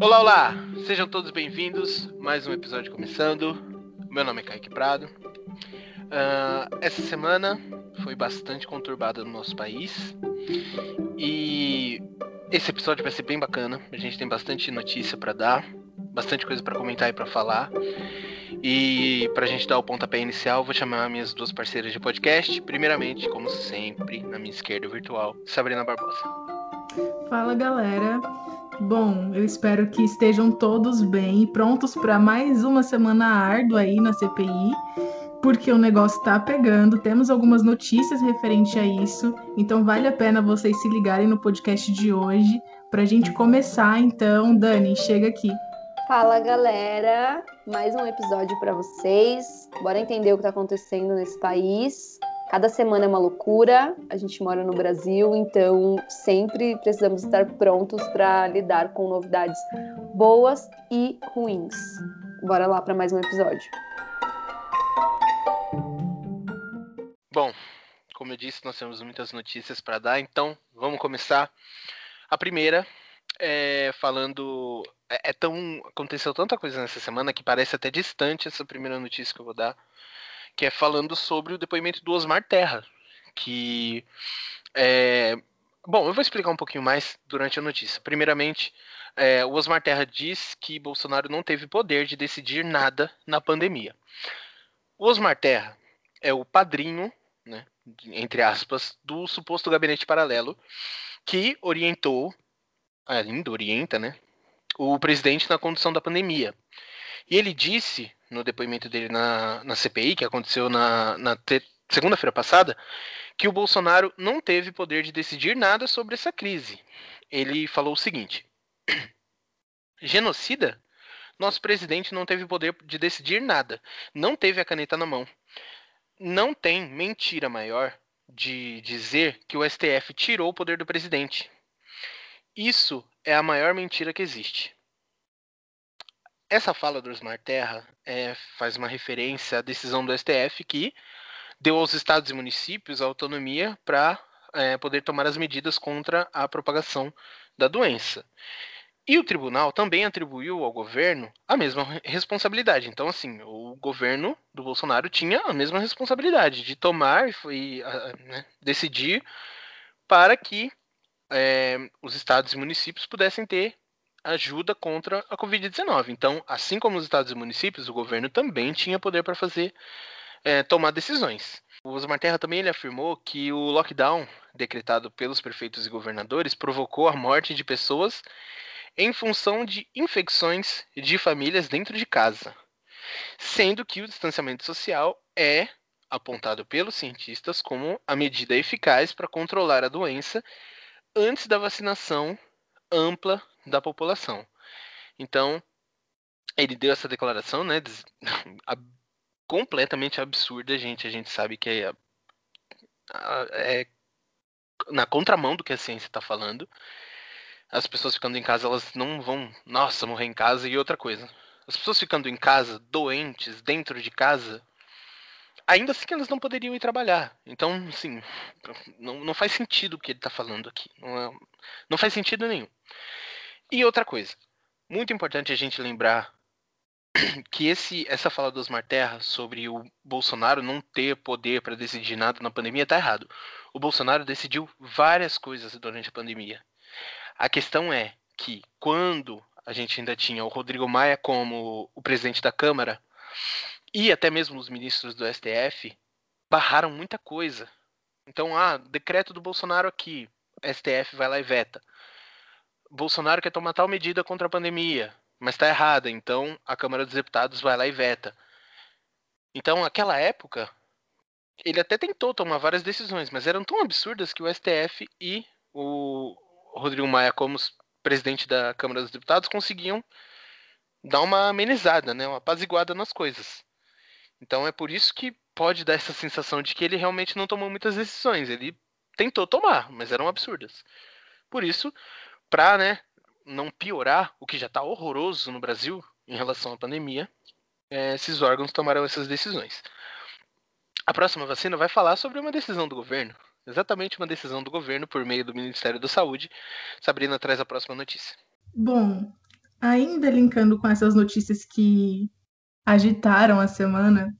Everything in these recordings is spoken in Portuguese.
Olá, olá! Sejam todos bem-vindos. Mais um episódio começando. Meu nome é Kaique Prado. Uh, essa semana foi bastante conturbada no nosso país e esse episódio vai ser bem bacana. A gente tem bastante notícia para dar, bastante coisa para comentar e para falar. E para a gente dar o pontapé inicial, vou chamar minhas duas parceiras de podcast. Primeiramente, como sempre, na minha esquerda virtual, Sabrina Barbosa. Fala galera, Bom, eu espero que estejam todos bem e prontos para mais uma semana árdua aí na CPI, porque o negócio está pegando. Temos algumas notícias referente a isso, então vale a pena vocês se ligarem no podcast de hoje para a gente começar. Então, Dani, chega aqui. Fala galera, mais um episódio para vocês. Bora entender o que está acontecendo nesse país. Cada semana é uma loucura, a gente mora no Brasil, então sempre precisamos estar prontos para lidar com novidades boas e ruins. Bora lá para mais um episódio. Bom, como eu disse, nós temos muitas notícias para dar, então vamos começar. A primeira é falando. É, é tão. Aconteceu tanta coisa nessa semana que parece até distante essa primeira notícia que eu vou dar que é falando sobre o depoimento do Osmar Terra, que é... Bom, eu vou explicar um pouquinho mais durante a notícia. Primeiramente, é, o Osmar Terra diz que Bolsonaro não teve poder de decidir nada na pandemia. O Osmar Terra é o padrinho, né, entre aspas, do suposto gabinete paralelo que orientou, ainda orienta, né, o presidente na condução da pandemia. E ele disse no depoimento dele na, na CPI, que aconteceu na, na segunda-feira passada, que o Bolsonaro não teve poder de decidir nada sobre essa crise. Ele falou o seguinte: genocida? Nosso presidente não teve poder de decidir nada, não teve a caneta na mão. Não tem mentira maior de dizer que o STF tirou o poder do presidente. Isso é a maior mentira que existe. Essa fala do Osmar Terra é, faz uma referência à decisão do STF que deu aos estados e municípios a autonomia para é, poder tomar as medidas contra a propagação da doença. E o tribunal também atribuiu ao governo a mesma responsabilidade. Então, assim, o governo do Bolsonaro tinha a mesma responsabilidade de tomar e né, decidir para que é, os estados e municípios pudessem ter ajuda contra a Covid-19. Então, assim como os estados e municípios, o governo também tinha poder para fazer é, tomar decisões. O Osmar Terra também ele afirmou que o lockdown decretado pelos prefeitos e governadores provocou a morte de pessoas em função de infecções de famílias dentro de casa, sendo que o distanciamento social é apontado pelos cientistas como a medida eficaz para controlar a doença antes da vacinação ampla da população. Então, ele deu essa declaração, né, completamente absurda, gente. A gente sabe que é, é na contramão do que a ciência está falando. As pessoas ficando em casa, elas não vão, nossa, morrer em casa e outra coisa. As pessoas ficando em casa, doentes, dentro de casa, ainda assim elas não poderiam ir trabalhar. Então, assim, não, não faz sentido o que ele está falando aqui. Não, é, não faz sentido nenhum. E outra coisa, muito importante a gente lembrar que esse, essa fala do Osmar Terra sobre o Bolsonaro não ter poder para decidir nada na pandemia está errado. O Bolsonaro decidiu várias coisas durante a pandemia. A questão é que quando a gente ainda tinha o Rodrigo Maia como o presidente da Câmara e até mesmo os ministros do STF barraram muita coisa. Então, ah, decreto do Bolsonaro aqui, STF vai lá e veta. Bolsonaro quer tomar tal medida contra a pandemia, mas está errada, então a Câmara dos Deputados vai lá e veta. Então, naquela época, ele até tentou tomar várias decisões, mas eram tão absurdas que o STF e o Rodrigo Maia, como presidente da Câmara dos Deputados, conseguiam dar uma amenizada, né, uma apaziguada nas coisas. Então é por isso que pode dar essa sensação de que ele realmente não tomou muitas decisões. Ele tentou tomar, mas eram absurdas. Por isso, para né, não piorar o que já está horroroso no Brasil em relação à pandemia, é, esses órgãos tomaram essas decisões. A próxima vacina vai falar sobre uma decisão do governo, exatamente uma decisão do governo por meio do Ministério da Saúde. Sabrina traz a próxima notícia. Bom, ainda linkando com essas notícias que agitaram a semana,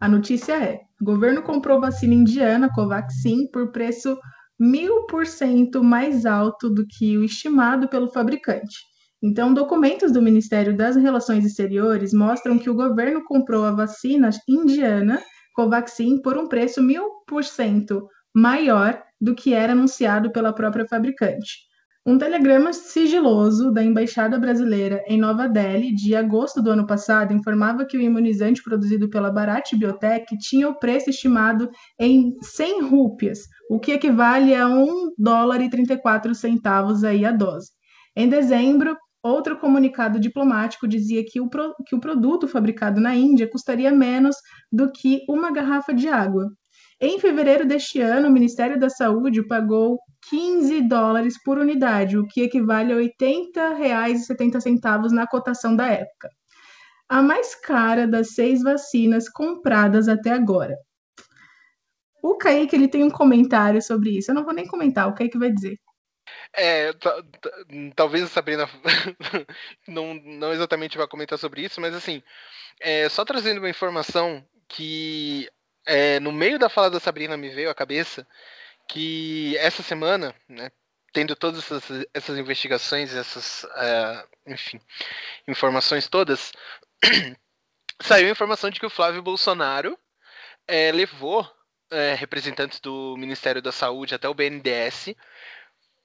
a notícia é: o governo comprou vacina indiana Covaxin por preço mil por cento mais alto do que o estimado pelo fabricante. Então, documentos do Ministério das Relações Exteriores mostram que o governo comprou a vacina indiana Covaxin por um preço mil por cento maior do que era anunciado pela própria fabricante. Um telegrama sigiloso da Embaixada Brasileira em Nova Delhi, de agosto do ano passado, informava que o imunizante produzido pela Bharat Biotech tinha o preço estimado em 100 rúpias, o que equivale a 1 dólar e 34 centavos aí a dose. Em dezembro, outro comunicado diplomático dizia que o, pro, que o produto fabricado na Índia custaria menos do que uma garrafa de água. Em fevereiro deste ano, o Ministério da Saúde pagou 15 dólares por unidade, o que equivale a R$ 80,70 na cotação da época. A mais cara das seis vacinas compradas até agora. O Kaique ele tem um comentário sobre isso. Eu não vou nem comentar, o Kaique vai dizer. É, talvez a Sabrina não, não exatamente vá comentar sobre isso, mas assim, é, só trazendo uma informação que é, no meio da fala da Sabrina me veio à cabeça que essa semana, né, tendo todas essas, essas investigações, essas, uh, enfim, informações todas, saiu a informação de que o Flávio Bolsonaro é, levou é, representantes do Ministério da Saúde até o BNDES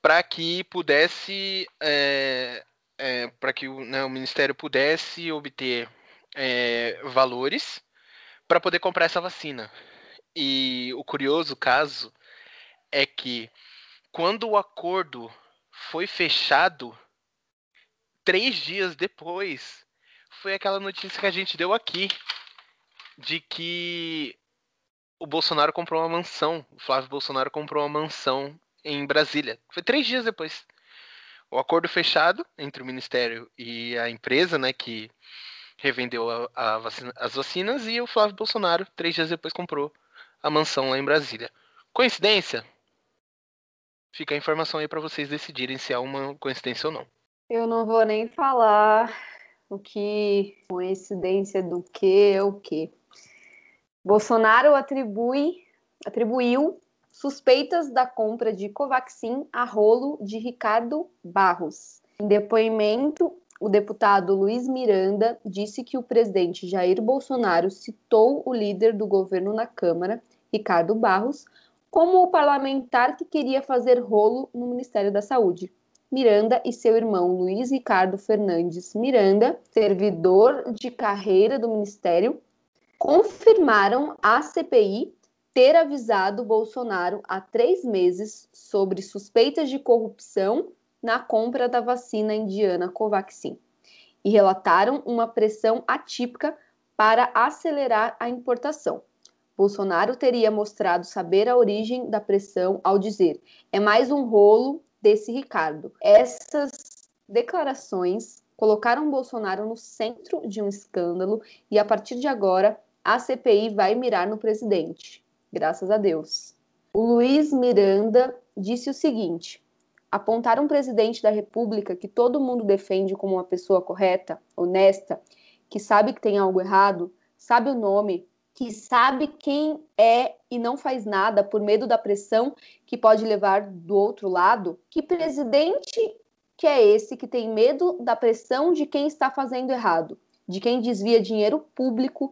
para que pudesse, é, para que né, o, Ministério pudesse obter valores para poder comprar essa vacina. E o curioso caso é que quando o acordo foi fechado, três dias depois, foi aquela notícia que a gente deu aqui de que o Bolsonaro comprou uma mansão, o Flávio Bolsonaro comprou uma mansão em Brasília. Foi três dias depois. O acordo fechado entre o Ministério e a empresa, né, que revendeu a, a vacina, as vacinas, e o Flávio Bolsonaro, três dias depois, comprou a mansão lá em Brasília. Coincidência? Fica a informação aí para vocês decidirem se há uma coincidência ou não. Eu não vou nem falar o que coincidência do que o que. Bolsonaro atribui, atribuiu suspeitas da compra de Covaxin a rolo de Ricardo Barros. Em depoimento, o deputado Luiz Miranda disse que o presidente Jair Bolsonaro citou o líder do governo na Câmara, Ricardo Barros, como o parlamentar que queria fazer rolo no Ministério da Saúde. Miranda e seu irmão Luiz Ricardo Fernandes Miranda, servidor de carreira do Ministério, confirmaram à CPI ter avisado Bolsonaro há três meses sobre suspeitas de corrupção na compra da vacina indiana Covaxin e relataram uma pressão atípica para acelerar a importação. Bolsonaro teria mostrado saber a origem da pressão ao dizer: é mais um rolo desse Ricardo. Essas declarações colocaram Bolsonaro no centro de um escândalo e a partir de agora a CPI vai mirar no presidente. Graças a Deus. O Luiz Miranda disse o seguinte: apontar um presidente da República que todo mundo defende como uma pessoa correta, honesta, que sabe que tem algo errado, sabe o nome, que sabe quem é e não faz nada por medo da pressão que pode levar do outro lado? Que presidente que é esse que tem medo da pressão de quem está fazendo errado, de quem desvia dinheiro público,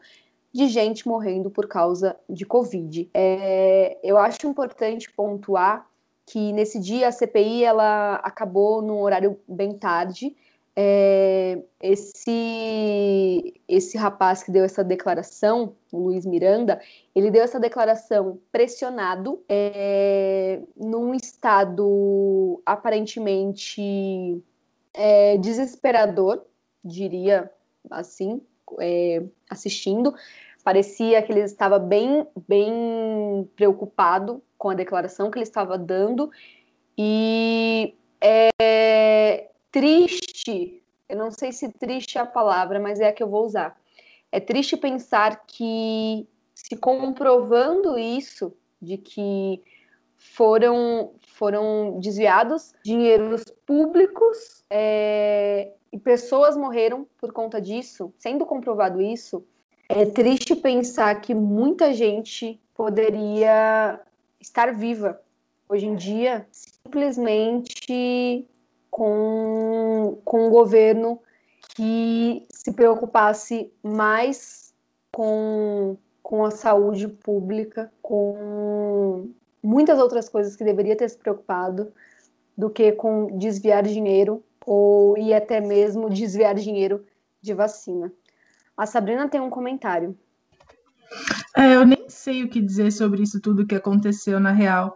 de gente morrendo por causa de Covid? É, eu acho importante pontuar que nesse dia a CPI ela acabou num horário bem tarde. É, esse esse rapaz que deu essa declaração, o Luiz Miranda, ele deu essa declaração pressionado, é, num estado aparentemente é, desesperador, diria assim, é, assistindo. Parecia que ele estava bem, bem preocupado com a declaração que ele estava dando e é triste, eu não sei se triste é a palavra, mas é a que eu vou usar. É triste pensar que se comprovando isso de que foram, foram desviados dinheiros públicos é, e pessoas morreram por conta disso. Sendo comprovado isso, é triste pensar que muita gente poderia estar viva hoje em dia simplesmente com, com um governo que se preocupasse mais com, com a saúde pública, com muitas outras coisas que deveria ter se preocupado, do que com desviar dinheiro ou e até mesmo desviar dinheiro de vacina. A Sabrina tem um comentário. É, eu nem sei o que dizer sobre isso tudo que aconteceu na real.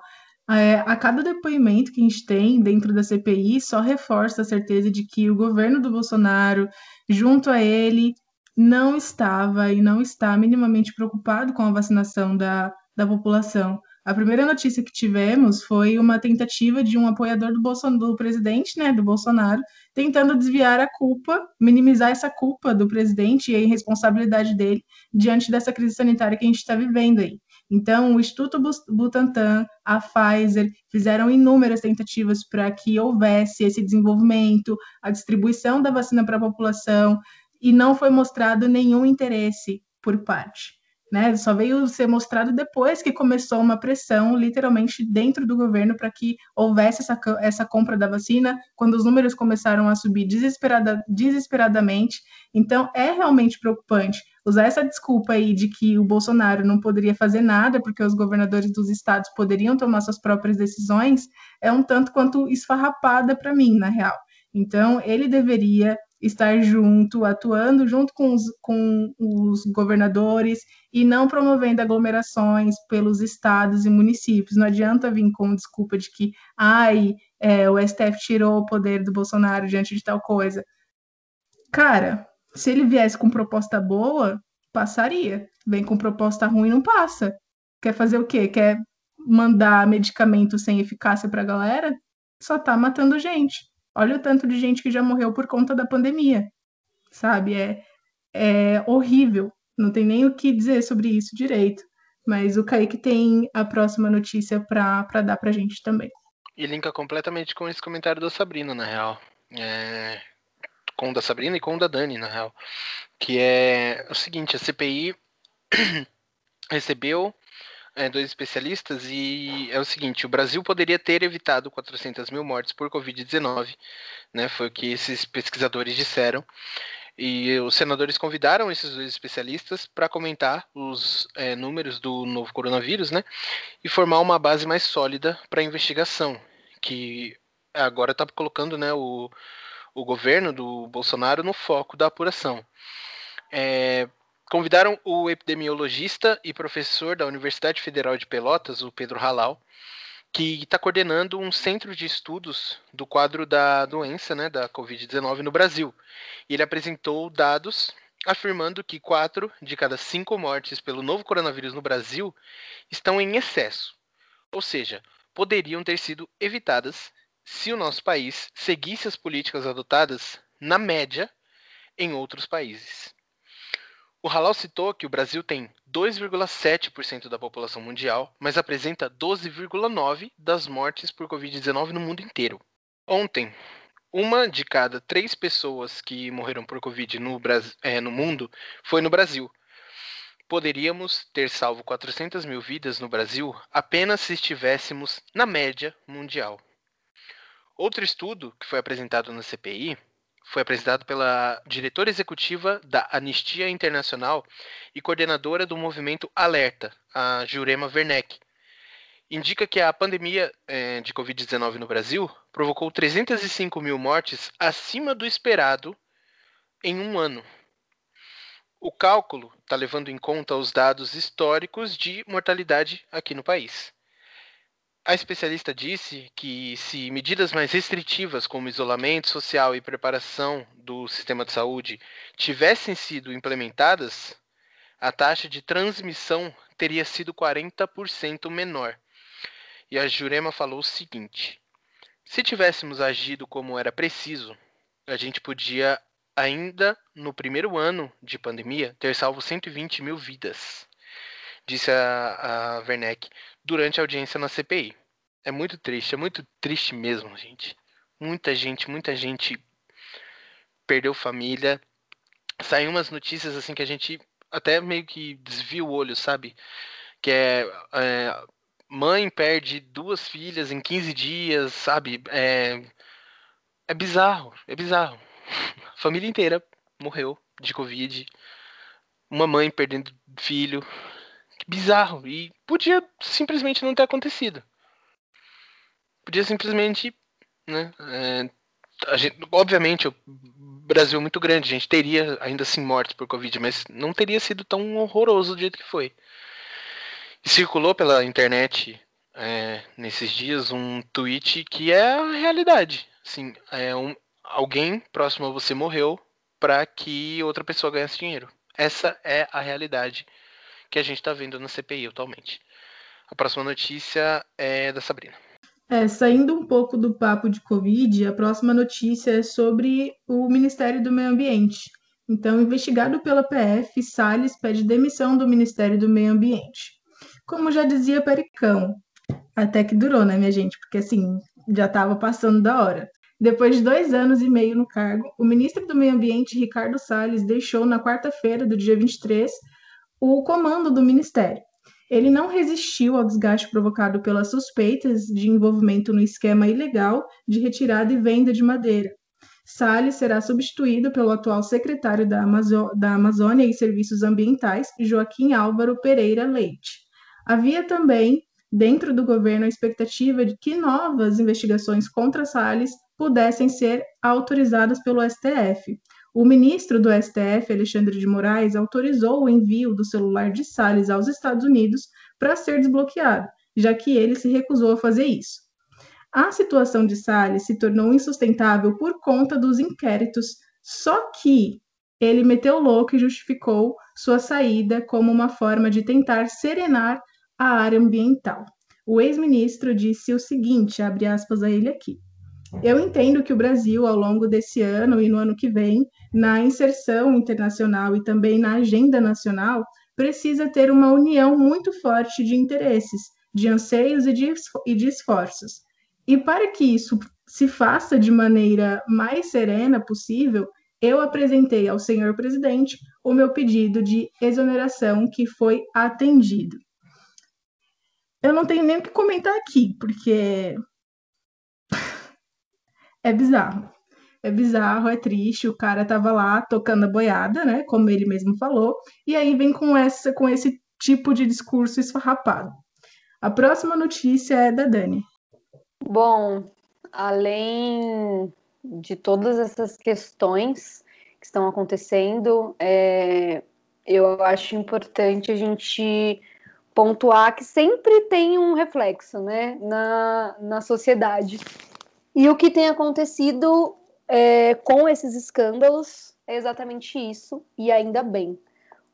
É, a cada depoimento que a gente tem dentro da CPI só reforça a certeza de que o governo do Bolsonaro, junto a ele, não estava e não está minimamente preocupado com a vacinação da, da população. A primeira notícia que tivemos foi uma tentativa de um apoiador do, Bolson, do presidente, né, do Bolsonaro, tentando desviar a culpa, minimizar essa culpa do presidente e a irresponsabilidade dele diante dessa crise sanitária que a gente está vivendo aí. Então, o Instituto Butantan, a Pfizer, fizeram inúmeras tentativas para que houvesse esse desenvolvimento, a distribuição da vacina para a população, e não foi mostrado nenhum interesse por parte né? Só veio ser mostrado depois que começou uma pressão, literalmente, dentro do governo para que houvesse essa, essa compra da vacina, quando os números começaram a subir desesperada, desesperadamente. Então, é realmente preocupante usar essa desculpa aí de que o Bolsonaro não poderia fazer nada porque os governadores dos estados poderiam tomar suas próprias decisões, é um tanto quanto esfarrapada para mim, na real. Então, ele deveria estar junto, atuando junto com os, com os governadores e não promovendo aglomerações pelos estados e municípios. Não adianta vir com desculpa de que, ai, é, o STF tirou o poder do Bolsonaro diante de tal coisa. Cara, se ele viesse com proposta boa, passaria. Vem com proposta ruim, não passa. Quer fazer o quê? Quer mandar medicamento sem eficácia para a galera? Só tá matando gente. Olha o tanto de gente que já morreu por conta da pandemia, sabe? É, é horrível. Não tem nem o que dizer sobre isso direito. Mas o Kaique tem a próxima notícia para dar pra gente também. E linka completamente com esse comentário da Sabrina, na real. É... Com o da Sabrina e com o da Dani, na real. Que é o seguinte, a CPI recebeu é, dois especialistas e é o seguinte: o Brasil poderia ter evitado 400 mil mortes por Covid-19, né? Foi o que esses pesquisadores disseram. E os senadores convidaram esses dois especialistas para comentar os é, números do novo coronavírus, né? E formar uma base mais sólida para a investigação, que agora está colocando, né, o, o governo do Bolsonaro no foco da apuração. É, convidaram o epidemiologista e professor da Universidade Federal de Pelotas, o Pedro Halal, que está coordenando um centro de estudos do quadro da doença, né, da Covid-19 no Brasil. Ele apresentou dados afirmando que quatro de cada cinco mortes pelo novo coronavírus no Brasil estão em excesso, ou seja, poderiam ter sido evitadas se o nosso país seguisse as políticas adotadas na média em outros países. O Halal citou que o Brasil tem 2,7% da população mundial, mas apresenta 12,9% das mortes por Covid-19 no mundo inteiro. Ontem, uma de cada três pessoas que morreram por Covid no, é, no mundo foi no Brasil. Poderíamos ter salvo 400 mil vidas no Brasil apenas se estivéssemos na média mundial. Outro estudo que foi apresentado na CPI foi apresentado pela diretora executiva da Anistia Internacional e coordenadora do movimento Alerta, a Jurema Werneck. Indica que a pandemia é, de Covid-19 no Brasil provocou 305 mil mortes acima do esperado em um ano. O cálculo está levando em conta os dados históricos de mortalidade aqui no país. A especialista disse que se medidas mais restritivas, como isolamento social e preparação do sistema de saúde, tivessem sido implementadas, a taxa de transmissão teria sido 40% menor. E a Jurema falou o seguinte: se tivéssemos agido como era preciso, a gente podia, ainda no primeiro ano de pandemia, ter salvo 120 mil vidas, disse a, a Werneck durante a audiência na CPI. É muito triste, é muito triste mesmo, gente. Muita gente, muita gente perdeu família. Saiu umas notícias assim que a gente até meio que desvia o olho, sabe? Que é, é mãe perde duas filhas em 15 dias, sabe? É, é bizarro, é bizarro. Família inteira morreu de Covid. Uma mãe perdendo filho. Bizarro. E podia simplesmente não ter acontecido. Podia simplesmente, né? É, gente, obviamente, o Brasil é muito grande, a gente teria ainda assim mortes por Covid, mas não teria sido tão horroroso do jeito que foi. E circulou pela internet é, nesses dias um tweet que é a realidade. Assim, é um, alguém próximo a você morreu para que outra pessoa ganhasse dinheiro. Essa é a realidade que a gente está vendo na CPI atualmente. A próxima notícia é da Sabrina. É, saindo um pouco do papo de Covid, a próxima notícia é sobre o Ministério do Meio Ambiente. Então, investigado pela PF, Salles pede demissão do Ministério do Meio Ambiente. Como já dizia Pericão, até que durou, né, minha gente? Porque assim, já estava passando da hora. Depois de dois anos e meio no cargo, o ministro do Meio Ambiente, Ricardo Salles, deixou na quarta-feira do dia 23 o comando do ministério. Ele não resistiu ao desgaste provocado pelas suspeitas de envolvimento no esquema ilegal de retirada e venda de madeira. Salles será substituído pelo atual secretário da, Amazo da Amazônia e Serviços Ambientais, Joaquim Álvaro Pereira Leite. Havia também, dentro do governo, a expectativa de que novas investigações contra Salles pudessem ser autorizadas pelo STF. O ministro do STF, Alexandre de Moraes, autorizou o envio do celular de Salles aos Estados Unidos para ser desbloqueado, já que ele se recusou a fazer isso. A situação de Salles se tornou insustentável por conta dos inquéritos, só que ele meteu louco e justificou sua saída como uma forma de tentar serenar a área ambiental. O ex-ministro disse o seguinte, abre aspas a ele aqui. Eu entendo que o Brasil, ao longo desse ano e no ano que vem, na inserção internacional e também na agenda nacional, precisa ter uma união muito forte de interesses, de anseios e de, e de esforços. E para que isso se faça de maneira mais serena possível, eu apresentei ao senhor presidente o meu pedido de exoneração que foi atendido. Eu não tenho nem o que comentar aqui, porque é bizarro. É bizarro, é triste. O cara tava lá tocando a boiada, né? Como ele mesmo falou, e aí vem com essa, com esse tipo de discurso esfarrapado. A próxima notícia é da Dani. Bom, além de todas essas questões que estão acontecendo, é, eu acho importante a gente pontuar que sempre tem um reflexo né, na, na sociedade. E o que tem acontecido é, com esses escândalos é exatamente isso, e ainda bem.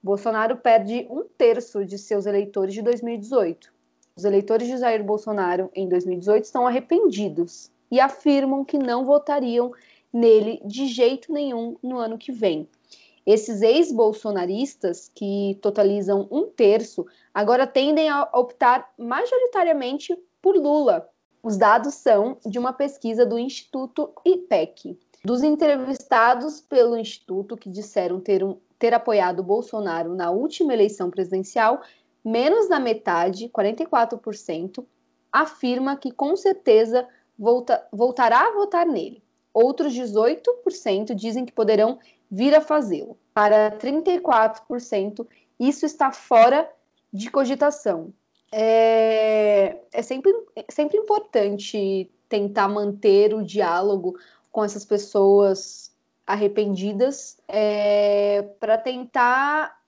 Bolsonaro perde um terço de seus eleitores de 2018. Os eleitores de Jair Bolsonaro em 2018 estão arrependidos e afirmam que não votariam nele de jeito nenhum no ano que vem. Esses ex-bolsonaristas, que totalizam um terço, agora tendem a optar majoritariamente por Lula, os dados são de uma pesquisa do Instituto IPEC. Dos entrevistados pelo Instituto que disseram ter, um, ter apoiado Bolsonaro na última eleição presidencial, menos da metade, 44%, afirma que com certeza volta, voltará a votar nele. Outros 18% dizem que poderão vir a fazê-lo. Para 34%, isso está fora de cogitação é, é sempre, sempre importante tentar manter o diálogo com essas pessoas arrependidas é, para tentar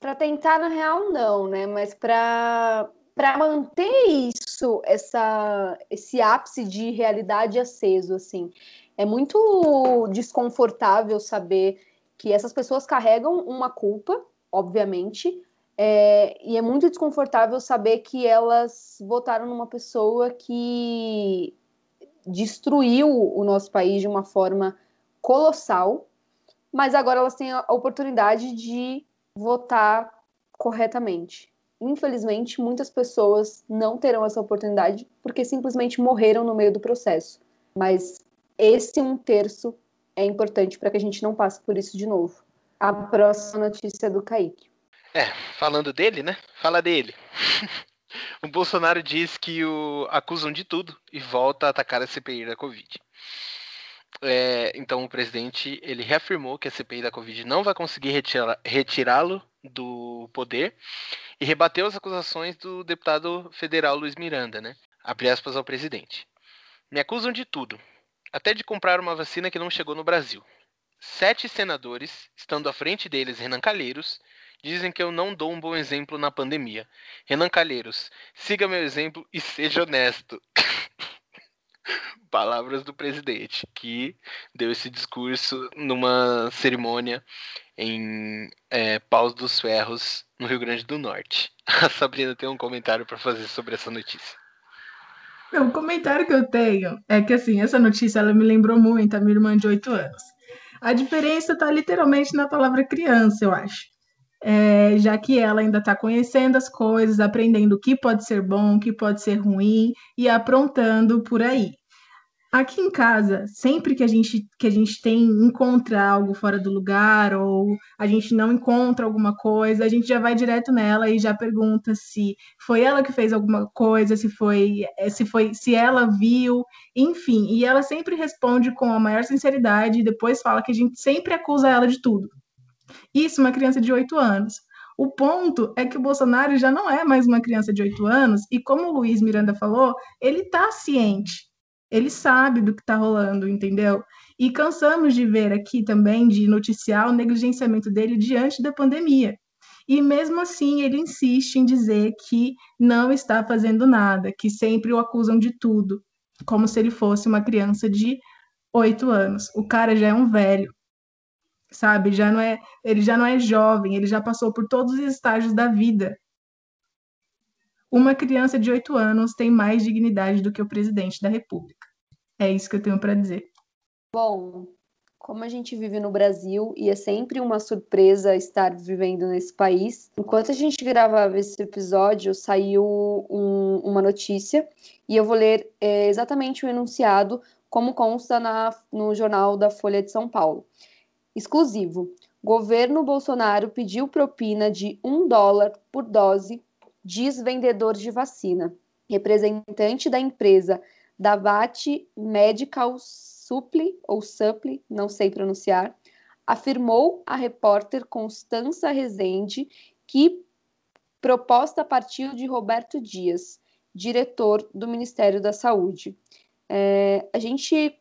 para tentar na real não né? Mas para para manter isso essa esse ápice de realidade aceso assim. É muito desconfortável saber que essas pessoas carregam uma culpa obviamente é, e é muito desconfortável saber que elas votaram numa pessoa que destruiu o nosso país de uma forma colossal, mas agora elas têm a oportunidade de votar corretamente. infelizmente, muitas pessoas não terão essa oportunidade porque simplesmente morreram no meio do processo. Mas esse um terço é importante para que a gente não passe por isso de novo. A próxima notícia é do Kaique. É, falando dele, né? Fala dele. o Bolsonaro diz que o acusam de tudo e volta a atacar a CPI da Covid. É, então o presidente ele reafirmou que a CPI da Covid não vai conseguir retirá-lo do poder e rebateu as acusações do deputado federal Luiz Miranda, né? Abre aspas ao presidente. Me acusam de tudo, até de comprar uma vacina que não chegou no Brasil. Sete senadores, estando à frente deles Renan Calheiros, dizem que eu não dou um bom exemplo na pandemia. Renan Calheiros, siga meu exemplo e seja honesto. Palavras do presidente, que deu esse discurso numa cerimônia em é, Paus dos Ferros, no Rio Grande do Norte. A Sabrina tem um comentário para fazer sobre essa notícia. O comentário que eu tenho é que, assim, essa notícia ela me lembrou muito a minha irmã de 8 anos. A diferença está literalmente na palavra criança, eu acho. É, já que ela ainda está conhecendo as coisas, aprendendo o que pode ser bom, o que pode ser ruim e aprontando por aí. Aqui em casa, sempre que a gente que a gente tem encontra algo fora do lugar ou a gente não encontra alguma coisa, a gente já vai direto nela e já pergunta se foi ela que fez alguma coisa, se foi se foi se ela viu, enfim, e ela sempre responde com a maior sinceridade e depois fala que a gente sempre acusa ela de tudo. Isso uma criança de 8 anos. O ponto é que o Bolsonaro já não é mais uma criança de 8 anos e como o Luiz Miranda falou, ele está ciente ele sabe do que está rolando, entendeu? E cansamos de ver aqui também, de noticiar o negligenciamento dele diante da pandemia. E mesmo assim, ele insiste em dizer que não está fazendo nada, que sempre o acusam de tudo, como se ele fosse uma criança de oito anos. O cara já é um velho, sabe? Já não é, ele já não é jovem, ele já passou por todos os estágios da vida. Uma criança de oito anos tem mais dignidade do que o presidente da República. É isso que eu tenho para dizer. Bom, como a gente vive no Brasil e é sempre uma surpresa estar vivendo nesse país, enquanto a gente gravava esse episódio, saiu um, uma notícia e eu vou ler é, exatamente o enunciado como consta na, no jornal da Folha de São Paulo. Exclusivo. Governo Bolsonaro pediu propina de um dólar por dose diz vendedor de vacina. Representante da empresa Davat Medical Supply, ou Supply, não sei pronunciar, afirmou a repórter Constança Rezende que proposta partiu de Roberto Dias, diretor do Ministério da Saúde. É, a gente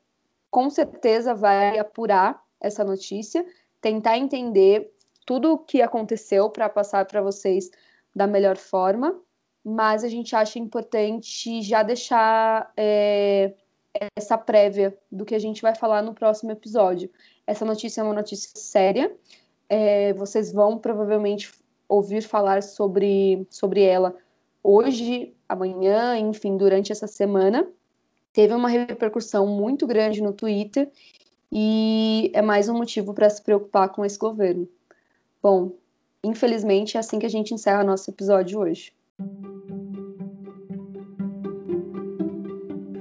com certeza vai apurar essa notícia, tentar entender tudo o que aconteceu para passar para vocês da melhor forma, mas a gente acha importante já deixar é, essa prévia do que a gente vai falar no próximo episódio. Essa notícia é uma notícia séria, é, vocês vão provavelmente ouvir falar sobre, sobre ela hoje, amanhã, enfim, durante essa semana. Teve uma repercussão muito grande no Twitter e é mais um motivo para se preocupar com esse governo. Bom, Infelizmente, é assim que a gente encerra nosso episódio hoje.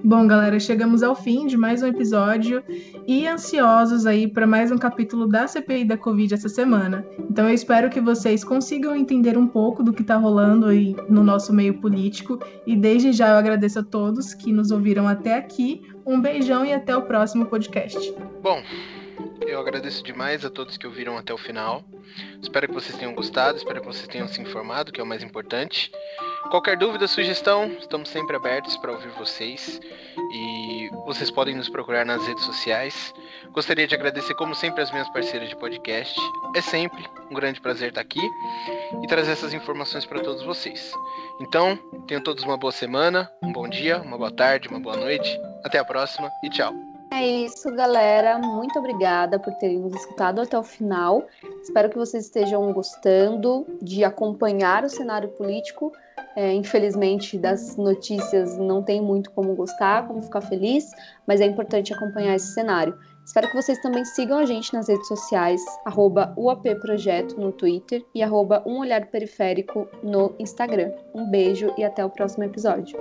Bom, galera, chegamos ao fim de mais um episódio e ansiosos aí para mais um capítulo da CPI da Covid essa semana. Então eu espero que vocês consigam entender um pouco do que está rolando aí no nosso meio político e desde já eu agradeço a todos que nos ouviram até aqui. Um beijão e até o próximo podcast. Bom, eu agradeço demais a todos que ouviram até o final. Espero que vocês tenham gostado, espero que vocês tenham se informado, que é o mais importante. Qualquer dúvida, sugestão, estamos sempre abertos para ouvir vocês e vocês podem nos procurar nas redes sociais. Gostaria de agradecer, como sempre, as minhas parceiras de podcast. É sempre um grande prazer estar aqui e trazer essas informações para todos vocês. Então, tenham todos uma boa semana, um bom dia, uma boa tarde, uma boa noite. Até a próxima e tchau. É isso, galera. Muito obrigada por terem nos escutado até o final. Espero que vocês estejam gostando de acompanhar o cenário político. É, infelizmente, das notícias não tem muito como gostar, como ficar feliz, mas é importante acompanhar esse cenário. Espero que vocês também sigam a gente nas redes sociais, arroba UAPProjeto no Twitter e arroba Um Olhar Periférico no Instagram. Um beijo e até o próximo episódio.